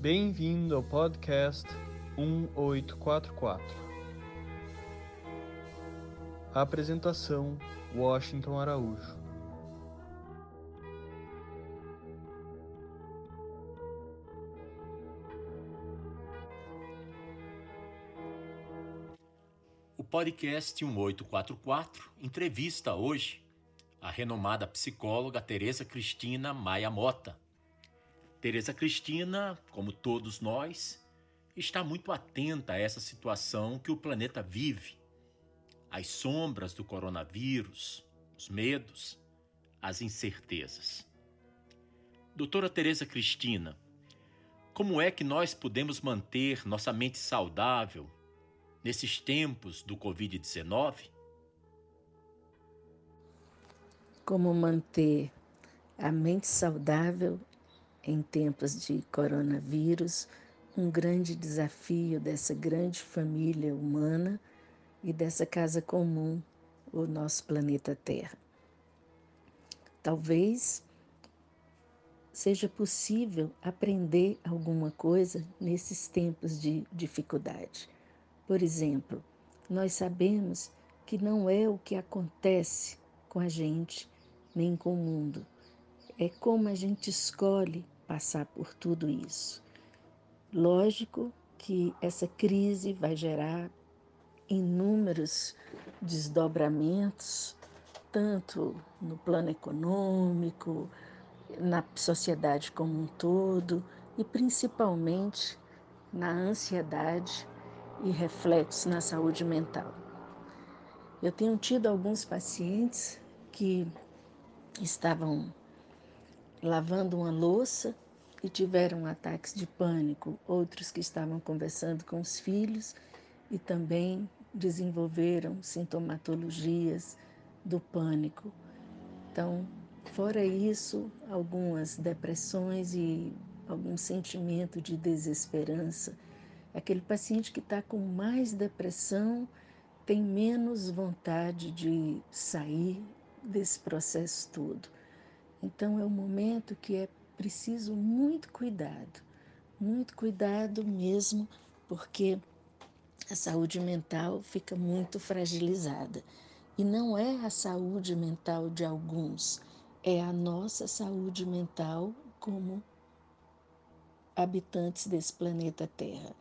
Bem-vindo ao podcast 1844. A apresentação: Washington Araújo. O podcast 1844 entrevista hoje a renomada psicóloga Tereza Cristina Maia Mota. Tereza Cristina, como todos nós, está muito atenta a essa situação que o planeta vive. As sombras do coronavírus, os medos, as incertezas. Doutora Tereza Cristina, como é que nós podemos manter nossa mente saudável nesses tempos do Covid-19? Como manter a mente saudável em tempos de coronavírus, um grande desafio dessa grande família humana e dessa casa comum, o nosso planeta Terra. Talvez seja possível aprender alguma coisa nesses tempos de dificuldade. Por exemplo, nós sabemos que não é o que acontece com a gente nem com o mundo, é como a gente escolhe passar por tudo isso. Lógico que essa crise vai gerar inúmeros desdobramentos, tanto no plano econômico, na sociedade como um todo e principalmente na ansiedade e reflexos na saúde mental. Eu tenho tido alguns pacientes que estavam lavando uma louça e tiveram ataques de pânico, outros que estavam conversando com os filhos e também desenvolveram sintomatologias do pânico. Então, fora isso, algumas depressões e algum sentimento de desesperança. Aquele paciente que está com mais depressão tem menos vontade de sair desse processo todo. Então, é um momento que é preciso muito cuidado, muito cuidado mesmo, porque a saúde mental fica muito fragilizada. E não é a saúde mental de alguns, é a nossa saúde mental como habitantes desse planeta Terra.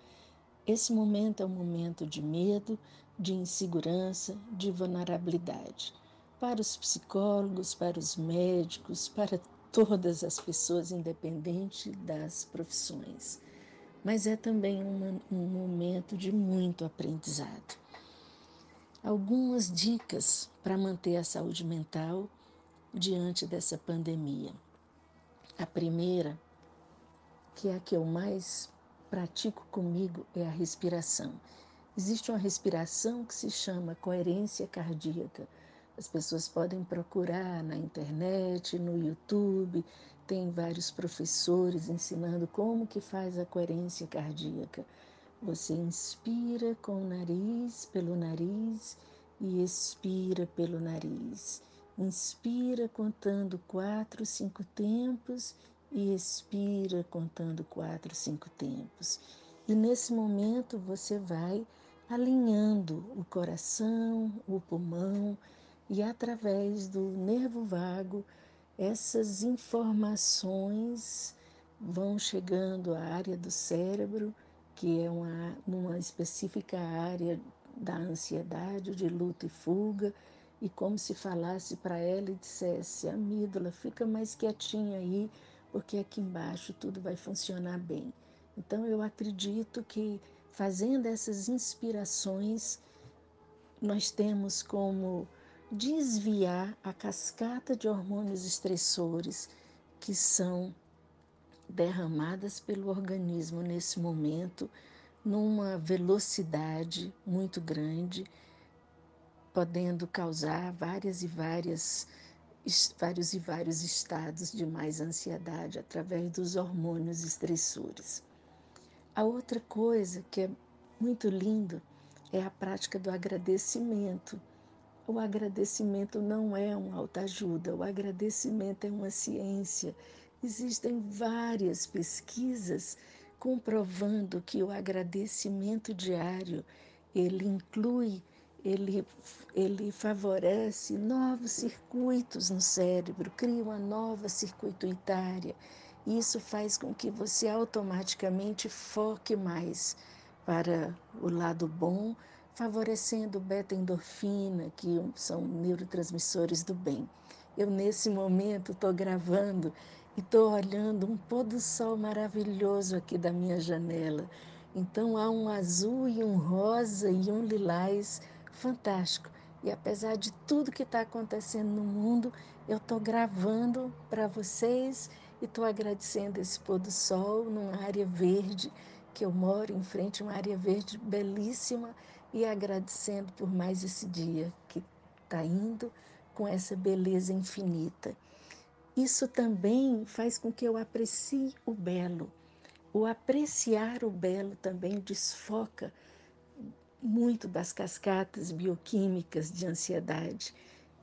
Esse momento é um momento de medo, de insegurança, de vulnerabilidade. Para os psicólogos, para os médicos, para todas as pessoas, independente das profissões. Mas é também um, um momento de muito aprendizado. Algumas dicas para manter a saúde mental diante dessa pandemia. A primeira, que é a que eu mais pratico comigo, é a respiração. Existe uma respiração que se chama coerência cardíaca as pessoas podem procurar na internet, no YouTube, tem vários professores ensinando como que faz a coerência cardíaca. Você inspira com o nariz, pelo nariz e expira pelo nariz. Inspira contando quatro, cinco tempos e expira contando quatro, cinco tempos. E nesse momento você vai alinhando o coração, o pulmão e através do nervo vago, essas informações vão chegando à área do cérebro, que é uma, uma específica área da ansiedade, de luta e fuga, e como se falasse para ela e dissesse: amígdala, fica mais quietinha aí, porque aqui embaixo tudo vai funcionar bem. Então eu acredito que fazendo essas inspirações, nós temos como desviar a cascata de hormônios estressores que são derramadas pelo organismo nesse momento numa velocidade muito grande, podendo causar várias e várias vários e vários estados de mais ansiedade através dos hormônios estressores. A outra coisa que é muito lindo é a prática do agradecimento o agradecimento não é uma autoajuda, o agradecimento é uma ciência. Existem várias pesquisas comprovando que o agradecimento diário ele inclui, ele, ele favorece novos circuitos no cérebro, cria uma nova circuitária. Isso faz com que você automaticamente foque mais para o lado bom, favorecendo beta-endorfina, que são neurotransmissores do bem. Eu, nesse momento, estou gravando e estou olhando um pôr do sol maravilhoso aqui da minha janela. Então há um azul e um rosa e um lilás fantástico. E apesar de tudo que está acontecendo no mundo, eu estou gravando para vocês e estou agradecendo esse pôr do sol numa área verde que eu moro em frente a uma área verde belíssima e agradecendo por mais esse dia que está indo com essa beleza infinita. Isso também faz com que eu aprecie o belo. O apreciar o belo também desfoca muito das cascatas bioquímicas de ansiedade.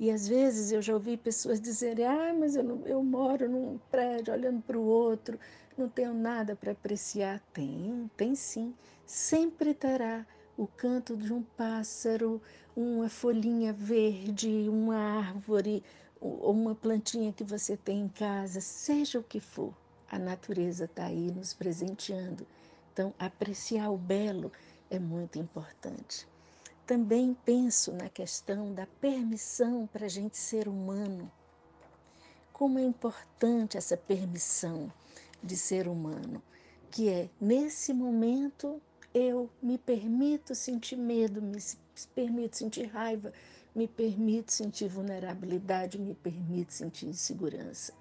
E às vezes eu já ouvi pessoas dizerem: ah, mas eu, não, eu moro num prédio olhando para o outro, não tenho nada para apreciar. Tem, tem sim. Sempre terá o canto de um pássaro, uma folhinha verde, uma árvore, ou uma plantinha que você tem em casa, seja o que for, a natureza está aí nos presenteando. Então, apreciar o belo é muito importante. Também penso na questão da permissão para a gente ser humano. Como é importante essa permissão de ser humano, que é nesse momento eu me permito sentir medo, me permito sentir raiva, me permito sentir vulnerabilidade, me permito sentir insegurança.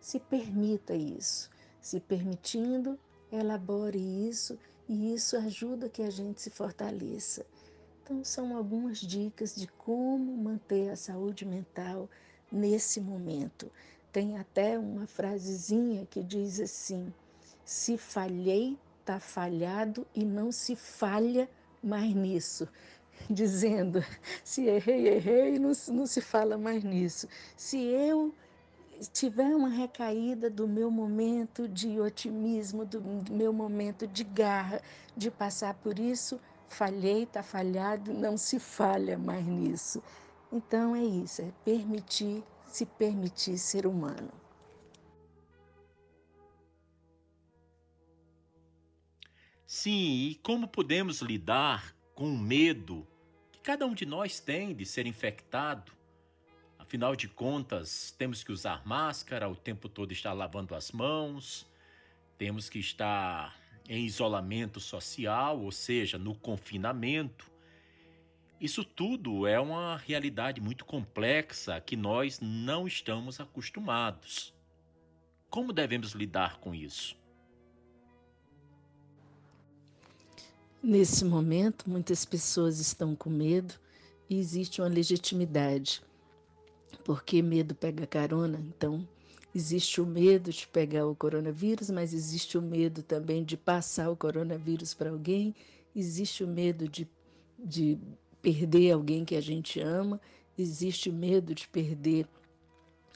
Se permita isso. Se permitindo, elabore isso e isso ajuda que a gente se fortaleça. Então, são algumas dicas de como manter a saúde mental nesse momento. Tem até uma frasezinha que diz assim: se falhei, tá falhado e não se falha mais nisso dizendo: se errei, errei, não, não se fala mais nisso. Se eu tiver uma recaída do meu momento de otimismo, do meu momento de garra, de passar por isso, falhei, está falhado, não se falha mais nisso. Então é isso, é permitir, se permitir ser humano. Sim, e como podemos lidar com o medo que cada um de nós tem de ser infectado. Afinal de contas, temos que usar máscara, o tempo todo estar lavando as mãos, temos que estar em isolamento social, ou seja, no confinamento. Isso tudo é uma realidade muito complexa que nós não estamos acostumados. Como devemos lidar com isso? Nesse momento, muitas pessoas estão com medo e existe uma legitimidade, porque medo pega carona, então existe o medo de pegar o coronavírus, mas existe o medo também de passar o coronavírus para alguém, existe o medo de, de perder alguém que a gente ama, existe o medo de perder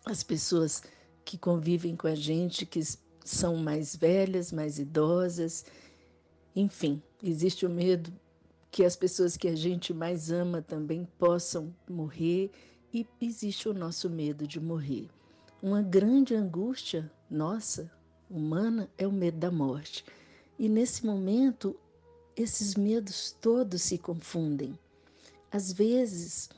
as pessoas que convivem com a gente, que são mais velhas, mais idosas, enfim, existe o medo que as pessoas que a gente mais ama também possam morrer e existe o nosso medo de morrer. Uma grande angústia nossa, humana, é o medo da morte. E nesse momento, esses medos todos se confundem. Às vezes,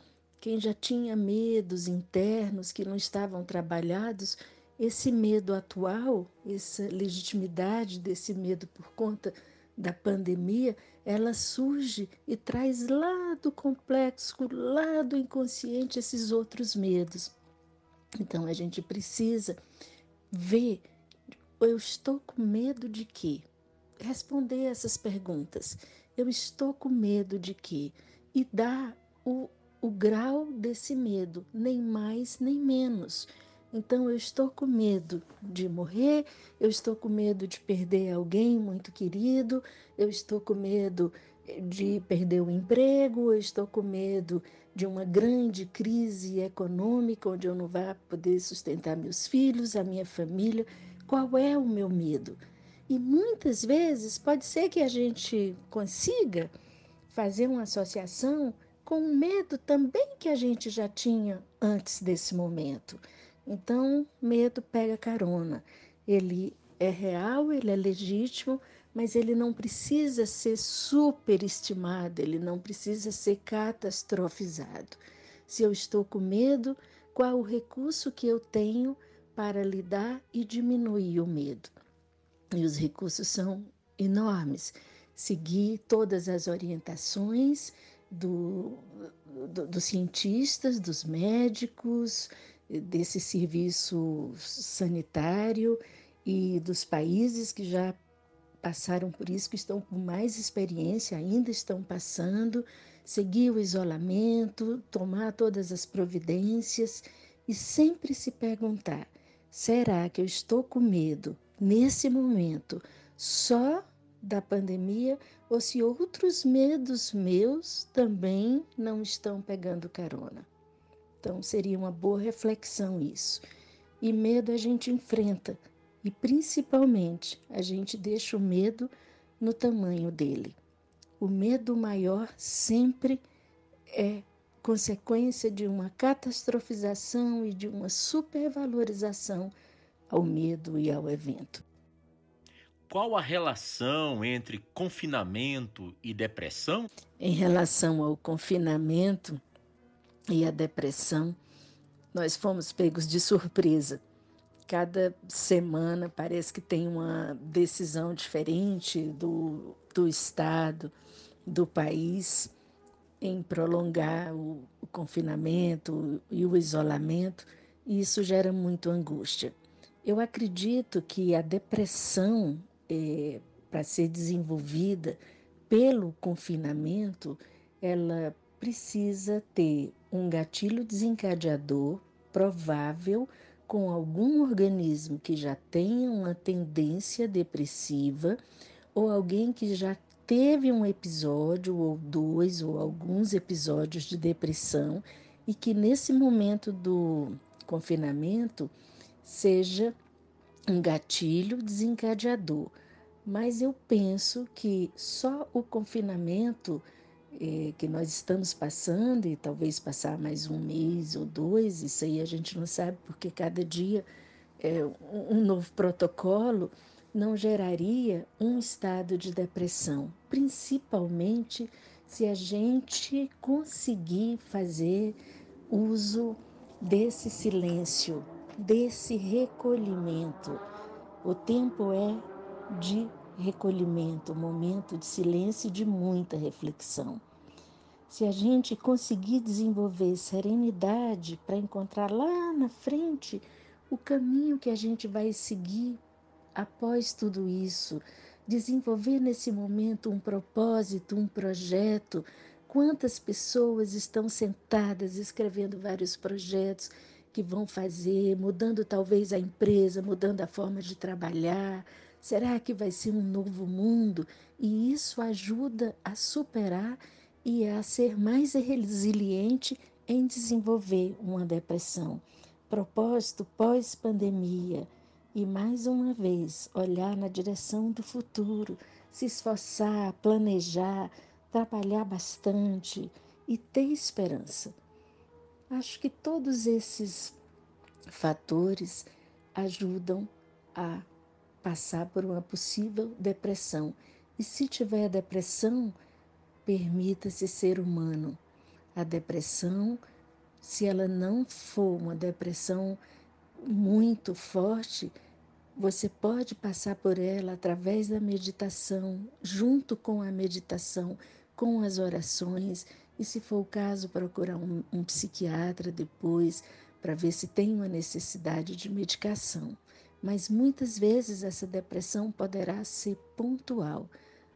quem já tinha medos internos que não estavam trabalhados, esse medo atual, essa legitimidade desse medo por conta da pandemia, ela surge e traz lá do complexo, lá do inconsciente, esses outros medos. Então a gente precisa ver, eu estou com medo de quê? Responder essas perguntas. Eu estou com medo de quê? E dar o, o grau desse medo, nem mais nem menos. Então eu estou com medo de morrer, eu estou com medo de perder alguém muito querido, eu estou com medo de perder o emprego, eu estou com medo de uma grande crise econômica onde eu não vá poder sustentar meus filhos, a minha família. Qual é o meu medo? E muitas vezes pode ser que a gente consiga fazer uma associação com o medo também que a gente já tinha antes desse momento. Então, medo pega carona. Ele é real, ele é legítimo, mas ele não precisa ser superestimado, ele não precisa ser catastrofizado. Se eu estou com medo, qual o recurso que eu tenho para lidar e diminuir o medo? E os recursos são enormes. Seguir todas as orientações do, do, dos cientistas, dos médicos, desse serviço sanitário e dos países que já passaram por isso, que estão com mais experiência, ainda estão passando, seguir o isolamento, tomar todas as providências e sempre se perguntar: será que eu estou com medo nesse momento só da pandemia ou se outros medos meus também não estão pegando carona? Então seria uma boa reflexão isso. E medo a gente enfrenta e principalmente a gente deixa o medo no tamanho dele. O medo maior sempre é consequência de uma catastrofização e de uma supervalorização ao medo e ao evento. Qual a relação entre confinamento e depressão? Em relação ao confinamento e à depressão, nós fomos pegos de surpresa. Cada semana parece que tem uma decisão diferente do, do Estado, do país em prolongar o, o confinamento e o isolamento, e isso gera muito angústia. Eu acredito que a depressão, é, para ser desenvolvida pelo confinamento, ela precisa ter um gatilho desencadeador provável com algum organismo que já tenha uma tendência depressiva ou alguém que já teve um episódio ou dois ou alguns episódios de depressão e que nesse momento do confinamento seja um gatilho desencadeador. Mas eu penso que só o confinamento eh, que nós estamos passando, e talvez passar mais um mês ou dois, isso aí a gente não sabe, porque cada dia é um novo protocolo não geraria um estado de depressão, principalmente se a gente conseguir fazer uso desse silêncio, desse recolhimento. O tempo é de recolhimento, momento de silêncio e de muita reflexão. Se a gente conseguir desenvolver serenidade para encontrar lá na frente o caminho que a gente vai seguir após tudo isso, desenvolver nesse momento um propósito, um projeto. Quantas pessoas estão sentadas escrevendo vários projetos que vão fazer, mudando talvez a empresa, mudando a forma de trabalhar. Será que vai ser um novo mundo? E isso ajuda a superar e a ser mais resiliente em desenvolver uma depressão. Propósito pós-pandemia e mais uma vez olhar na direção do futuro, se esforçar, planejar, trabalhar bastante e ter esperança. Acho que todos esses fatores ajudam a passar por uma possível depressão. E se tiver depressão, permita-se ser humano. A depressão, se ela não for uma depressão muito forte, você pode passar por ela através da meditação, junto com a meditação, com as orações, e se for o caso, procurar um, um psiquiatra depois para ver se tem uma necessidade de medicação. Mas muitas vezes essa depressão poderá ser pontual.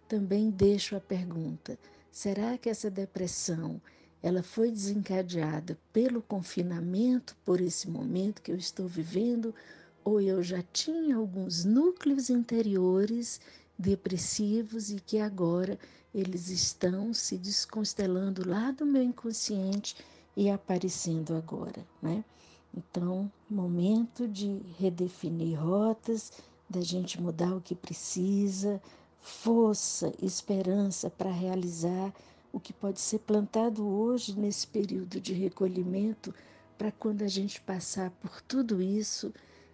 Também deixo a pergunta: será que essa depressão ela foi desencadeada pelo confinamento, por esse momento que eu estou vivendo, ou eu já tinha alguns núcleos interiores depressivos e que agora eles estão se desconstelando lá do meu inconsciente e aparecendo agora, né? Então, momento de redefinir rotas, da gente mudar o que precisa, força, esperança para realizar o que pode ser plantado hoje nesse período de recolhimento, para quando a gente passar por tudo isso,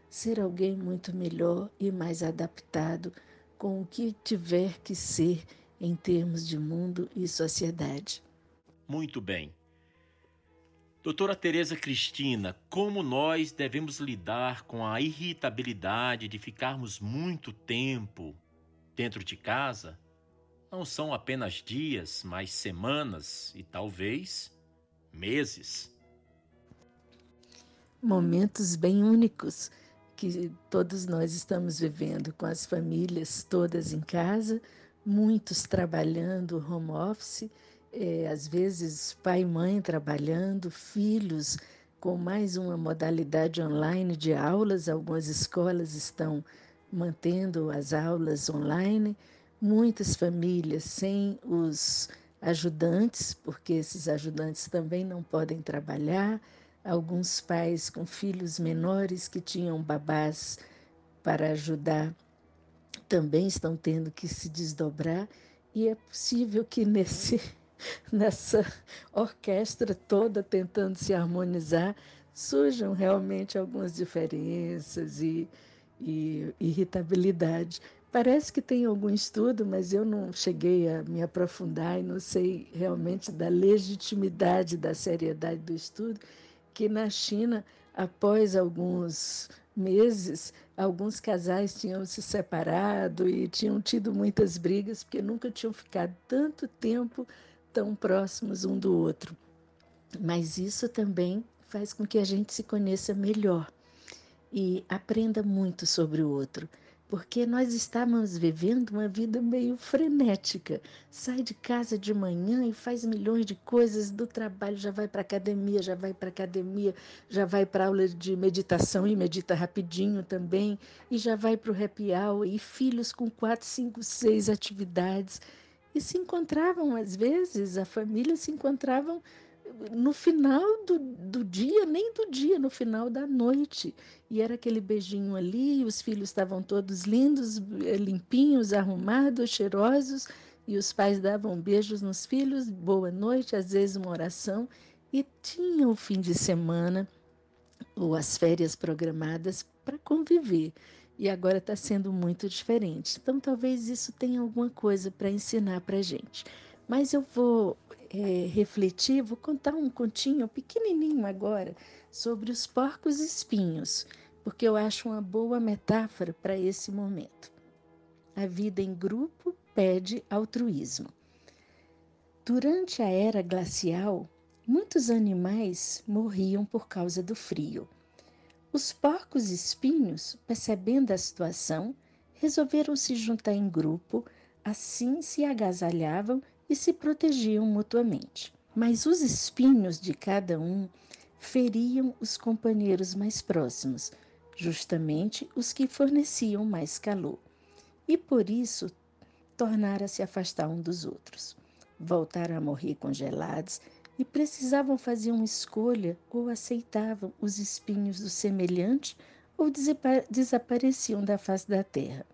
ser alguém muito melhor e mais adaptado com o que tiver que ser em termos de mundo e sociedade. Muito bem. Doutora Tereza Cristina, como nós devemos lidar com a irritabilidade de ficarmos muito tempo dentro de casa? Não são apenas dias, mas semanas e talvez meses. Momentos bem únicos que todos nós estamos vivendo com as famílias todas em casa, muitos trabalhando home office é, às vezes pai e mãe trabalhando, filhos com mais uma modalidade online de aulas, algumas escolas estão mantendo as aulas online, muitas famílias sem os ajudantes, porque esses ajudantes também não podem trabalhar, alguns pais com filhos menores que tinham babás para ajudar também estão tendo que se desdobrar. E é possível que nesse nessa orquestra toda tentando se harmonizar, surjam realmente algumas diferenças e, e irritabilidade. Parece que tem algum estudo, mas eu não cheguei a me aprofundar e não sei realmente da legitimidade, da seriedade do estudo, que na China, após alguns meses, alguns casais tinham se separado e tinham tido muitas brigas porque nunca tinham ficado tanto tempo tão próximos um do outro. Mas isso também faz com que a gente se conheça melhor e aprenda muito sobre o outro, porque nós estávamos vivendo uma vida meio frenética. Sai de casa de manhã e faz milhões de coisas, do trabalho já vai para academia, já vai para academia, já vai para aula de meditação e medita rapidinho também, e já vai para o happy hour, e filhos com quatro, cinco, seis atividades e se encontravam, às vezes, a família se encontravam no final do, do dia, nem do dia, no final da noite. E era aquele beijinho ali, os filhos estavam todos lindos, eh, limpinhos, arrumados, cheirosos, e os pais davam beijos nos filhos, boa noite, às vezes uma oração, e tinham o fim de semana ou as férias programadas para conviver e agora está sendo muito diferente. Então, talvez isso tenha alguma coisa para ensinar para gente. Mas eu vou é, refletir, vou contar um continho pequenininho agora sobre os porcos espinhos, porque eu acho uma boa metáfora para esse momento. A vida em grupo pede altruísmo. Durante a era glacial, muitos animais morriam por causa do frio. Os porcos espinhos, percebendo a situação, resolveram se juntar em grupo, assim se agasalhavam e se protegiam mutuamente. Mas os espinhos de cada um feriam os companheiros mais próximos, justamente os que forneciam mais calor, e por isso tornaram a se afastar um dos outros. Voltaram a morrer congelados e precisavam fazer uma escolha ou aceitavam os espinhos do semelhante ou desapareciam da face da terra.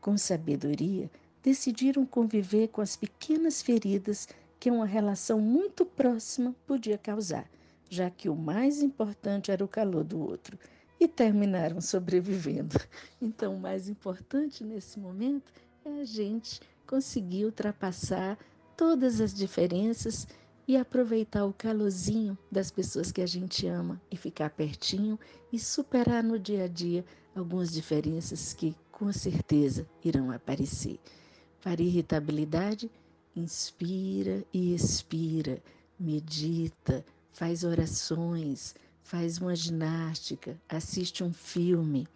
Com sabedoria, decidiram conviver com as pequenas feridas que uma relação muito próxima podia causar, já que o mais importante era o calor do outro, e terminaram sobrevivendo. Então, o mais importante nesse momento é a gente conseguir ultrapassar todas as diferenças e aproveitar o calorzinho das pessoas que a gente ama e ficar pertinho e superar no dia a dia algumas diferenças que com certeza irão aparecer. Para irritabilidade, inspira e expira, medita, faz orações, faz uma ginástica, assiste um filme,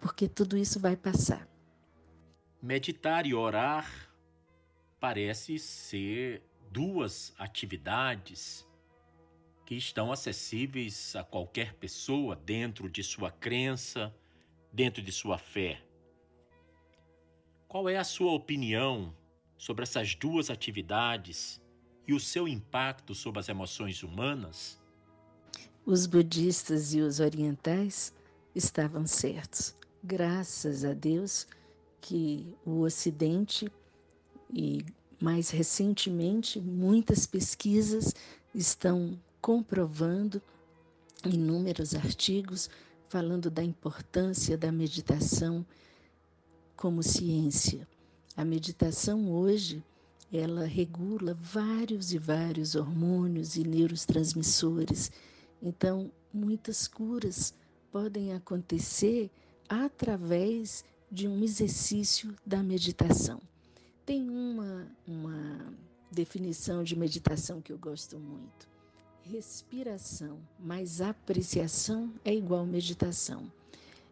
porque tudo isso vai passar. Meditar e orar parece ser duas atividades que estão acessíveis a qualquer pessoa dentro de sua crença, dentro de sua fé. Qual é a sua opinião sobre essas duas atividades e o seu impacto sobre as emoções humanas? Os budistas e os orientais estavam certos. graças a Deus que o Ocidente e mais recentemente muitas pesquisas estão comprovando inúmeros artigos falando da importância da meditação como ciência. A meditação hoje ela regula vários e vários hormônios e neurotransmissores. Então, muitas curas podem acontecer através de um exercício da meditação. Tem uma, uma definição de meditação que eu gosto muito. Respiração mais apreciação é igual meditação.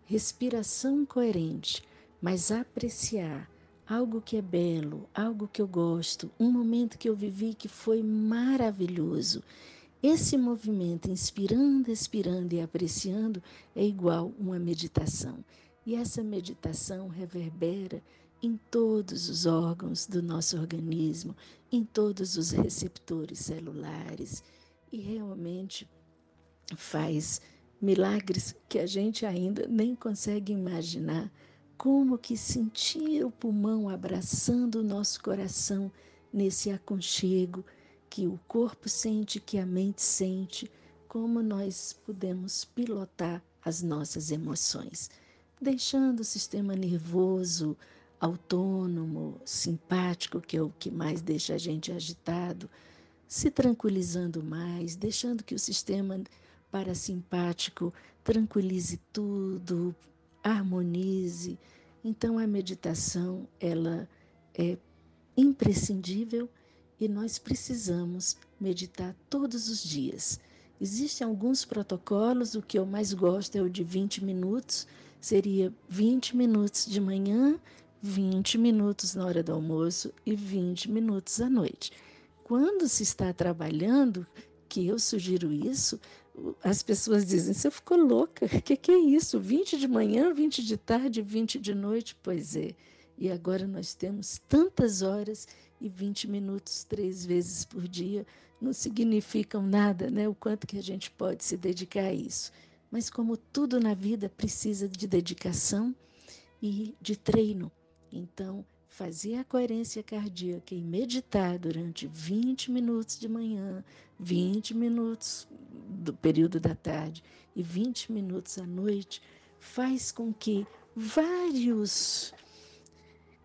Respiração coerente, mas apreciar algo que é belo, algo que eu gosto, um momento que eu vivi que foi maravilhoso esse movimento, inspirando, expirando e apreciando, é igual uma meditação. E essa meditação reverbera em todos os órgãos do nosso organismo, em todos os receptores celulares. E realmente faz milagres que a gente ainda nem consegue imaginar. Como que sentir o pulmão abraçando o nosso coração nesse aconchego que o corpo sente, que a mente sente, como nós podemos pilotar as nossas emoções, deixando o sistema nervoso autônomo, simpático, que é o que mais deixa a gente agitado, se tranquilizando mais, deixando que o sistema parasimpático tranquilize tudo, harmonize. Então a meditação, ela é imprescindível e nós precisamos meditar todos os dias. Existem alguns protocolos, o que eu mais gosto é o de 20 minutos, seria 20 minutos de manhã, 20 minutos na hora do almoço e 20 minutos à noite. Quando se está trabalhando, que eu sugiro isso, as pessoas dizem: você ficou louca, o que, que é isso? 20 de manhã, 20 de tarde, 20 de noite? Pois é. E agora nós temos tantas horas e 20 minutos três vezes por dia não significam nada, né? O quanto que a gente pode se dedicar a isso. Mas como tudo na vida precisa de dedicação e de treino. Então, fazer a coerência cardíaca e meditar durante 20 minutos de manhã, 20 minutos do período da tarde e 20 minutos à noite faz com que vários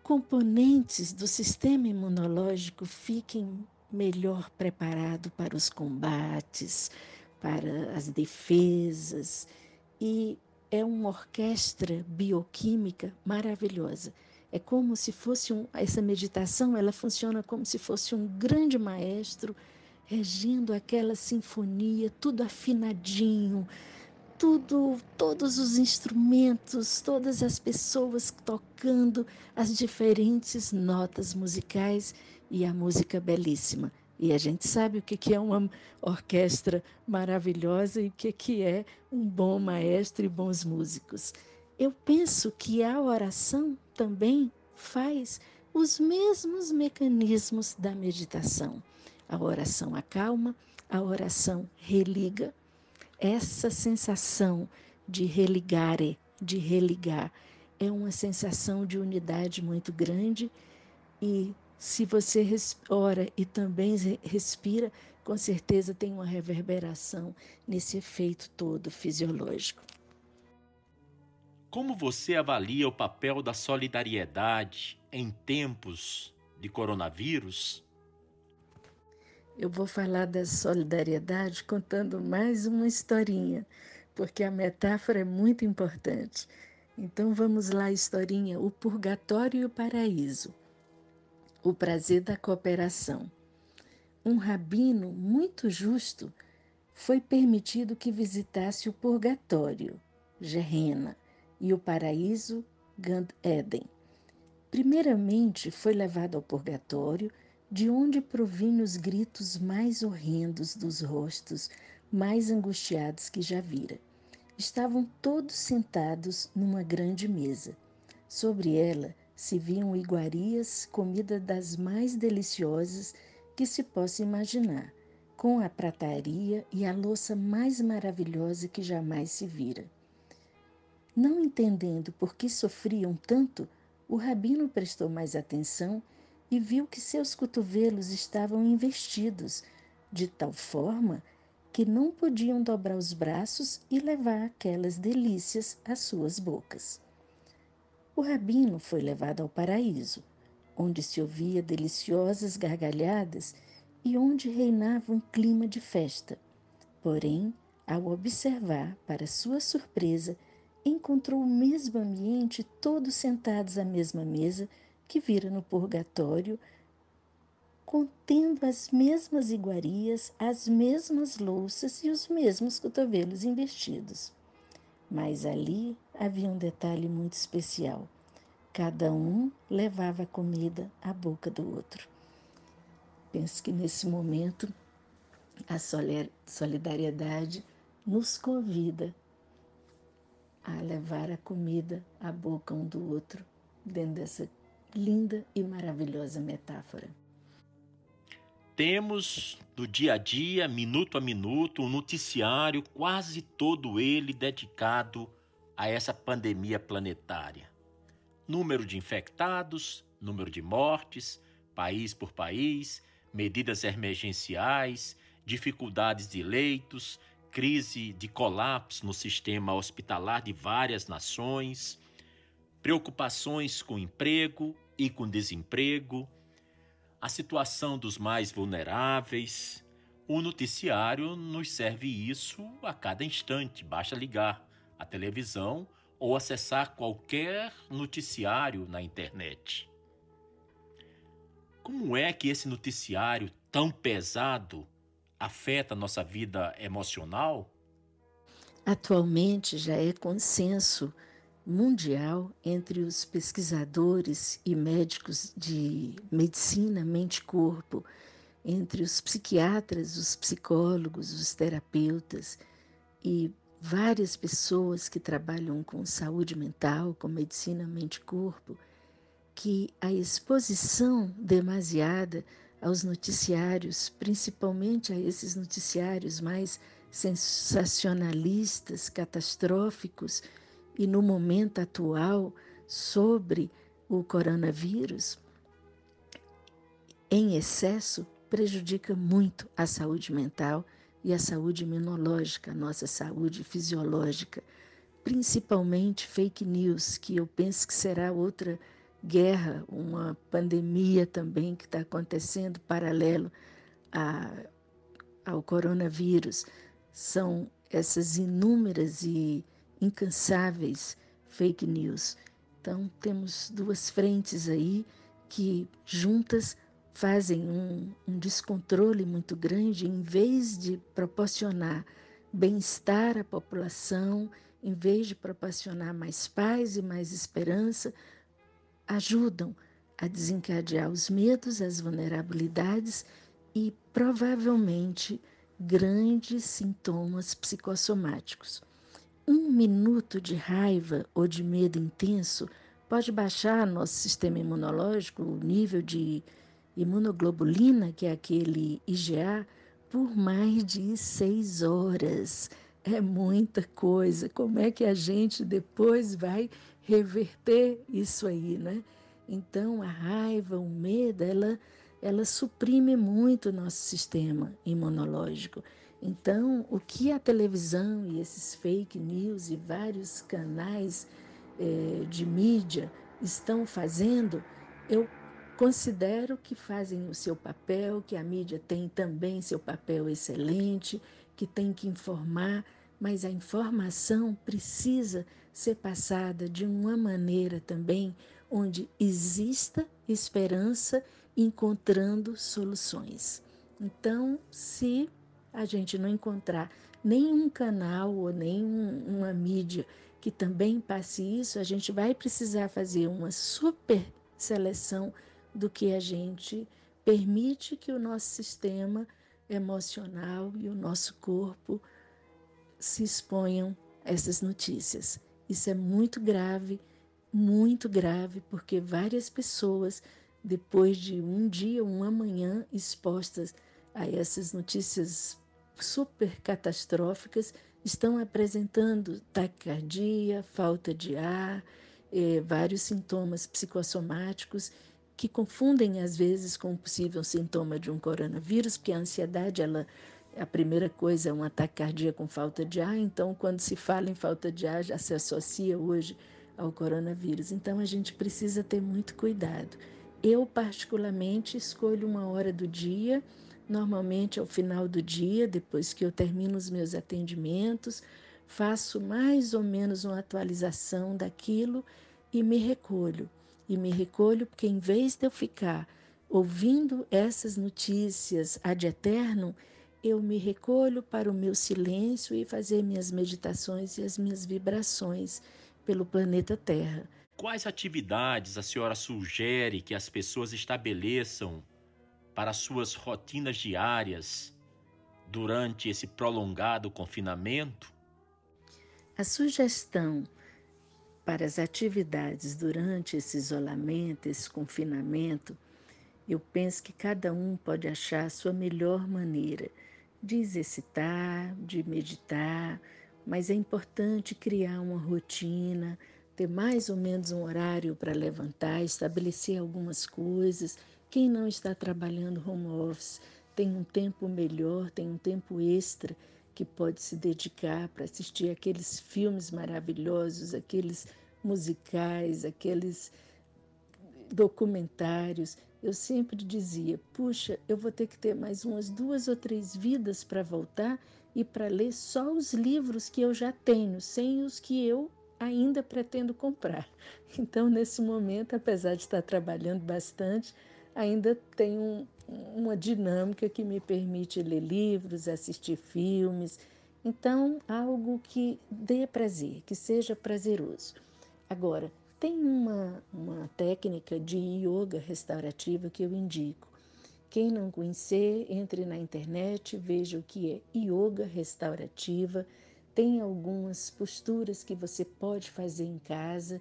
componentes do sistema imunológico fiquem melhor preparados para os combates, para as defesas. E é uma orquestra bioquímica maravilhosa. É como se fosse um, essa meditação, ela funciona como se fosse um grande maestro regindo aquela sinfonia, tudo afinadinho, tudo, todos os instrumentos, todas as pessoas tocando as diferentes notas musicais e a música belíssima. E a gente sabe o que é uma orquestra maravilhosa e o que é um bom maestro e bons músicos. Eu penso que a oração também faz os mesmos mecanismos da meditação. A oração acalma, a oração religa, essa sensação de religare, de religar, é uma sensação de unidade muito grande e se você ora e também respira, com certeza tem uma reverberação nesse efeito todo fisiológico. Como você avalia o papel da solidariedade em tempos de coronavírus? Eu vou falar da solidariedade contando mais uma historinha, porque a metáfora é muito importante. Então vamos lá, historinha: o purgatório e o paraíso. O prazer da cooperação. Um rabino muito justo foi permitido que visitasse o purgatório, Gerena, e o paraíso, Gand Eden. Primeiramente foi levado ao purgatório de onde provinham os gritos mais horrendos dos rostos mais angustiados que já vira. Estavam todos sentados numa grande mesa. Sobre ela se viam iguarias, comida das mais deliciosas que se possa imaginar, com a prataria e a louça mais maravilhosa que jamais se vira. Não entendendo por que sofriam tanto, o rabino prestou mais atenção e viu que seus cotovelos estavam investidos, de tal forma que não podiam dobrar os braços e levar aquelas delícias às suas bocas. O rabino foi levado ao paraíso, onde se ouvia deliciosas gargalhadas e onde reinava um clima de festa. Porém, ao observar, para sua surpresa, encontrou o mesmo ambiente, todos sentados à mesma mesa que vira no purgatório, contendo as mesmas iguarias, as mesmas louças e os mesmos cotovelos investidos. Mas ali havia um detalhe muito especial. Cada um levava a comida à boca do outro. Penso que nesse momento a solidariedade nos convida a levar a comida à boca um do outro, dentro dessa linda e maravilhosa metáfora. Temos do dia a dia, minuto a minuto, um noticiário, quase todo ele dedicado a essa pandemia planetária. Número de infectados, número de mortes, país por país, medidas emergenciais, dificuldades de leitos, crise de colapso no sistema hospitalar de várias nações, preocupações com emprego e com desemprego, a situação dos mais vulneráveis. O noticiário nos serve isso a cada instante, basta ligar a televisão ou acessar qualquer noticiário na internet. Como é que esse noticiário tão pesado afeta a nossa vida emocional? Atualmente já é consenso mundial entre os pesquisadores e médicos de medicina mente-corpo, entre os psiquiatras, os psicólogos, os terapeutas e várias pessoas que trabalham com saúde mental, com medicina mente-corpo, que a exposição demasiada aos noticiários, principalmente a esses noticiários mais sensacionalistas, catastróficos e no momento atual sobre o coronavírus, em excesso prejudica muito a saúde mental e a saúde imunológica, a nossa saúde fisiológica, principalmente fake news, que eu penso que será outra guerra, uma pandemia também que está acontecendo paralelo a, ao coronavírus. São essas inúmeras e incansáveis fake news. Então, temos duas frentes aí que juntas fazem um, um descontrole muito grande, em vez de proporcionar bem-estar à população, em vez de proporcionar mais paz e mais esperança, ajudam a desencadear os medos, as vulnerabilidades e provavelmente grandes sintomas psicossomáticos. Um minuto de raiva ou de medo intenso pode baixar nosso sistema imunológico, o nível de imunoglobulina, que é aquele IgA, por mais de seis horas. É muita coisa. Como é que a gente depois vai reverter isso aí, né? Então, a raiva, o medo, ela, ela suprime muito o nosso sistema imunológico. Então, o que a televisão e esses fake news e vários canais eh, de mídia estão fazendo, eu considero que fazem o seu papel, que a mídia tem também seu papel excelente, que tem que informar, mas a informação precisa ser passada de uma maneira também onde exista esperança encontrando soluções. Então, se a gente não encontrar nenhum canal ou nenhuma uma mídia que também passe isso, a gente vai precisar fazer uma super seleção do que a gente permite que o nosso sistema emocional e o nosso corpo se exponham a essas notícias. Isso é muito grave, muito grave, porque várias pessoas, depois de um dia, uma manhã expostas a essas notícias super catastróficas, estão apresentando taquicardia, falta de ar, eh, vários sintomas psicossomáticos que confundem às vezes com o possível sintoma de um coronavírus, porque a ansiedade, ela a primeira coisa é um ataque cardíaco com falta de ar, então quando se fala em falta de ar já se associa hoje ao coronavírus. Então a gente precisa ter muito cuidado. Eu particularmente escolho uma hora do dia, normalmente ao final do dia, depois que eu termino os meus atendimentos, faço mais ou menos uma atualização daquilo e me recolho. E me recolho porque, em vez de eu ficar ouvindo essas notícias ad eterno, eu me recolho para o meu silêncio e fazer minhas meditações e as minhas vibrações pelo planeta Terra. Quais atividades a senhora sugere que as pessoas estabeleçam para suas rotinas diárias durante esse prolongado confinamento? A sugestão para as atividades durante esse isolamento, esse confinamento, eu penso que cada um pode achar a sua melhor maneira de exercitar, de meditar, mas é importante criar uma rotina, ter mais ou menos um horário para levantar, estabelecer algumas coisas. Quem não está trabalhando home office tem um tempo melhor, tem um tempo extra que pode se dedicar para assistir aqueles filmes maravilhosos, aqueles musicais, aqueles documentários. Eu sempre dizia: puxa, eu vou ter que ter mais umas duas ou três vidas para voltar e para ler só os livros que eu já tenho, sem os que eu ainda pretendo comprar. Então, nesse momento, apesar de estar trabalhando bastante, ainda tenho uma dinâmica que me permite ler livros, assistir filmes. Então, algo que dê prazer, que seja prazeroso. Agora, tem uma, uma técnica de yoga restaurativa que eu indico. Quem não conhecer, entre na internet, veja o que é yoga restaurativa. Tem algumas posturas que você pode fazer em casa.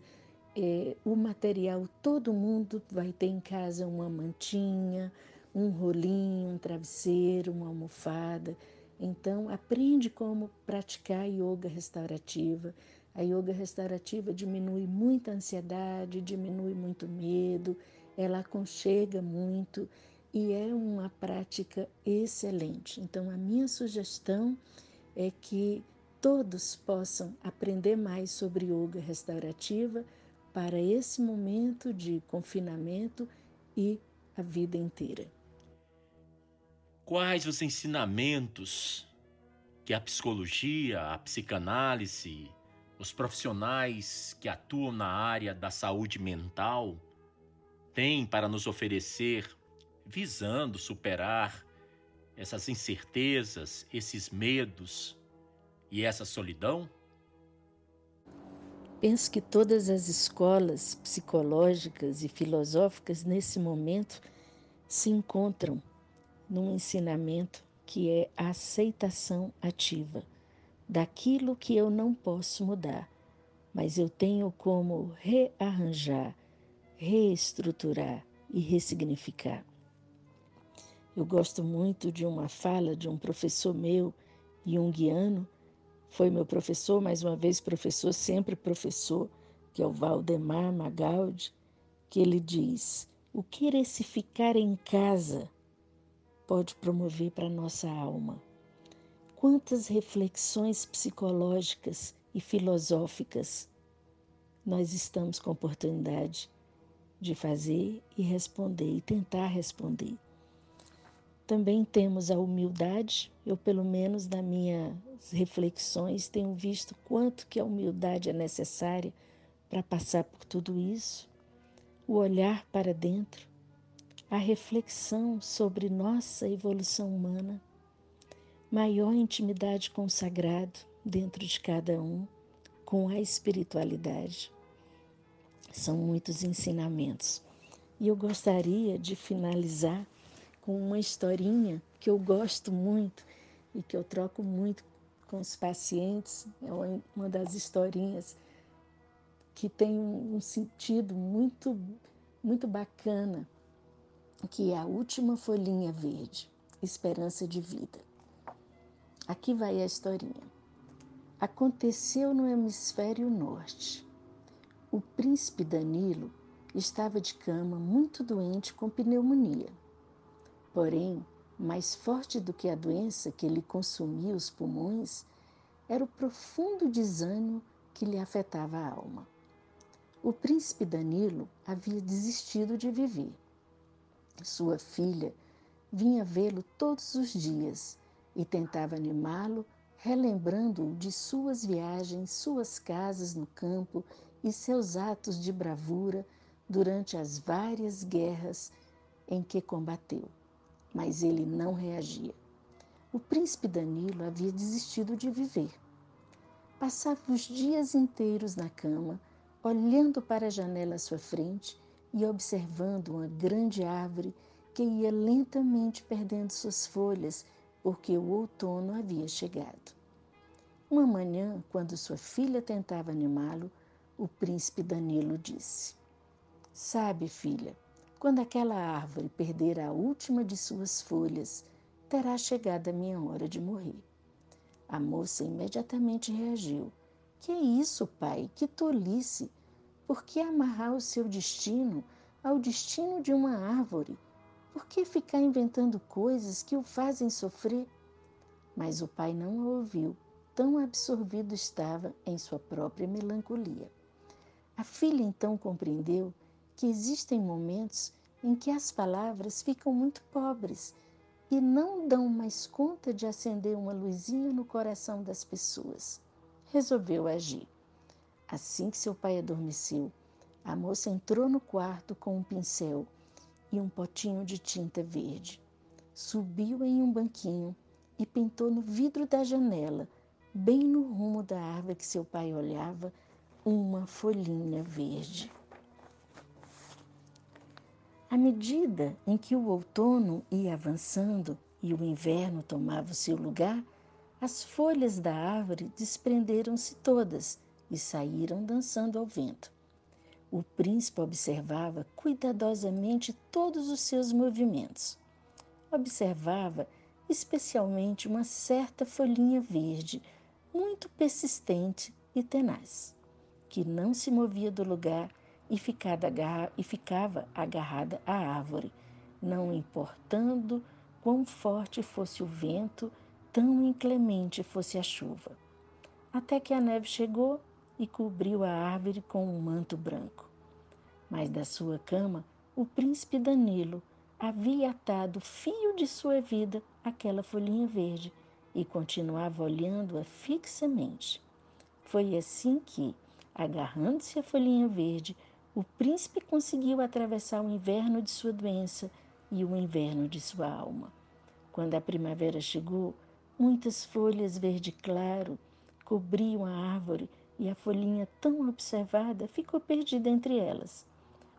É, o material, todo mundo vai ter em casa uma mantinha, um rolinho, um travesseiro, uma almofada. Então, aprende como praticar yoga restaurativa. A yoga restaurativa diminui muita ansiedade, diminui muito medo, ela aconchega muito e é uma prática excelente. Então, a minha sugestão é que todos possam aprender mais sobre yoga restaurativa para esse momento de confinamento e a vida inteira. Quais os ensinamentos que a psicologia, a psicanálise, os profissionais que atuam na área da saúde mental têm para nos oferecer, visando superar essas incertezas, esses medos e essa solidão? Penso que todas as escolas psicológicas e filosóficas nesse momento se encontram num ensinamento que é a aceitação ativa daquilo que eu não posso mudar, mas eu tenho como rearranjar, reestruturar e ressignificar. Eu gosto muito de uma fala de um professor meu, junguiano, foi meu professor, mais uma vez professor, sempre professor, que é o Valdemar Magaldi, que ele diz: o querer se ficar em casa pode promover para nossa alma. Quantas reflexões psicológicas e filosóficas nós estamos com oportunidade de fazer e responder e tentar responder. Também temos a humildade, eu pelo menos nas minhas reflexões tenho visto quanto que a humildade é necessária para passar por tudo isso, o olhar para dentro, a reflexão sobre nossa evolução humana, maior intimidade com o sagrado dentro de cada um, com a espiritualidade. São muitos ensinamentos. E eu gostaria de finalizar com uma historinha que eu gosto muito e que eu troco muito com os pacientes. É uma das historinhas que tem um sentido muito, muito bacana que é a última folhinha verde, esperança de vida. Aqui vai a historinha. aconteceu no hemisfério norte. O príncipe Danilo estava de cama muito doente com pneumonia. Porém, mais forte do que a doença que lhe consumia os pulmões era o profundo desânimo que lhe afetava a alma. O príncipe Danilo havia desistido de viver. Sua filha vinha vê-lo todos os dias e tentava animá-lo, relembrando-o de suas viagens, suas casas no campo e seus atos de bravura durante as várias guerras em que combateu. Mas ele não reagia. O príncipe Danilo havia desistido de viver. Passava os dias inteiros na cama, olhando para a janela à sua frente e observando uma grande árvore que ia lentamente perdendo suas folhas porque o outono havia chegado. Uma manhã, quando sua filha tentava animá-lo, o príncipe Danilo disse: Sabe, filha, quando aquela árvore perder a última de suas folhas, terá chegado a minha hora de morrer. A moça imediatamente reagiu. Que é isso, pai? Que tolice! Por que amarrar o seu destino ao destino de uma árvore? Por que ficar inventando coisas que o fazem sofrer? Mas o pai não a ouviu, tão absorvido estava em sua própria melancolia. A filha então compreendeu que existem momentos em que as palavras ficam muito pobres e não dão mais conta de acender uma luzinha no coração das pessoas. Resolveu agir. Assim que seu pai adormeceu, a moça entrou no quarto com um pincel e um potinho de tinta verde. Subiu em um banquinho e pintou no vidro da janela, bem no rumo da árvore que seu pai olhava, uma folhinha verde. À medida em que o outono ia avançando e o inverno tomava o seu lugar, as folhas da árvore desprenderam-se todas e saíram dançando ao vento. O príncipe observava cuidadosamente todos os seus movimentos. Observava especialmente uma certa folhinha verde, muito persistente e tenaz, que não se movia do lugar e, e ficava agarrada à árvore, não importando quão forte fosse o vento, tão inclemente fosse a chuva. Até que a neve chegou e cobriu a árvore com um manto branco. Mas da sua cama, o príncipe Danilo havia atado o fio de sua vida àquela folhinha verde e continuava olhando-a fixamente. Foi assim que, agarrando-se à folhinha verde, o príncipe conseguiu atravessar o inverno de sua doença e o inverno de sua alma. Quando a primavera chegou, muitas folhas verde claro cobriam a árvore e a folhinha tão observada ficou perdida entre elas.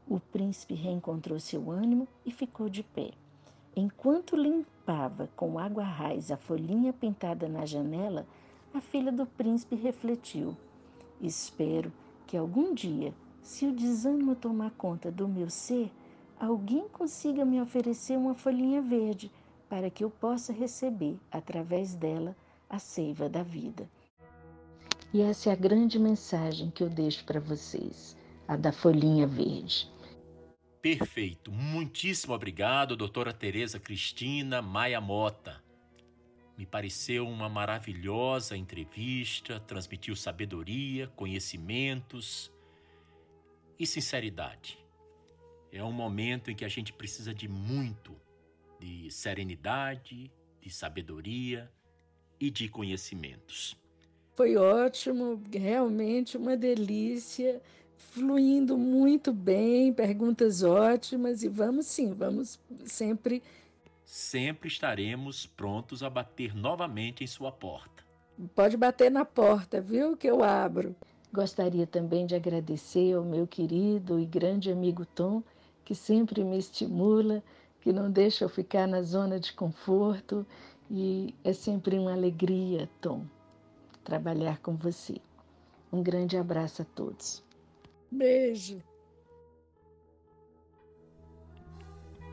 O príncipe reencontrou seu ânimo e ficou de pé. Enquanto limpava com água raiz a folhinha pintada na janela, a filha do príncipe refletiu: Espero que algum dia, se o desânimo tomar conta do meu ser, alguém consiga me oferecer uma folhinha verde para que eu possa receber, através dela, a seiva da vida. E essa é a grande mensagem que eu deixo para vocês, a da folhinha verde. Perfeito. Muitíssimo obrigado, doutora Tereza Cristina Maia Mota. Me pareceu uma maravilhosa entrevista, transmitiu sabedoria, conhecimentos e sinceridade. É um momento em que a gente precisa de muito de serenidade, de sabedoria e de conhecimentos. Foi ótimo, realmente uma delícia, fluindo muito bem, perguntas ótimas e vamos sim, vamos sempre. Sempre estaremos prontos a bater novamente em sua porta. Pode bater na porta, viu, que eu abro. Gostaria também de agradecer ao meu querido e grande amigo Tom, que sempre me estimula, que não deixa eu ficar na zona de conforto e é sempre uma alegria, Tom trabalhar com você. Um grande abraço a todos. Beijo.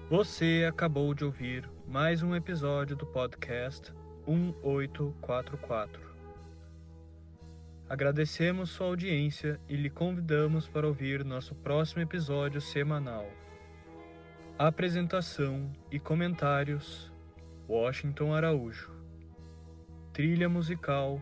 Você acabou de ouvir mais um episódio do podcast 1844. Agradecemos sua audiência e lhe convidamos para ouvir nosso próximo episódio semanal. Apresentação e comentários: Washington Araújo. Trilha musical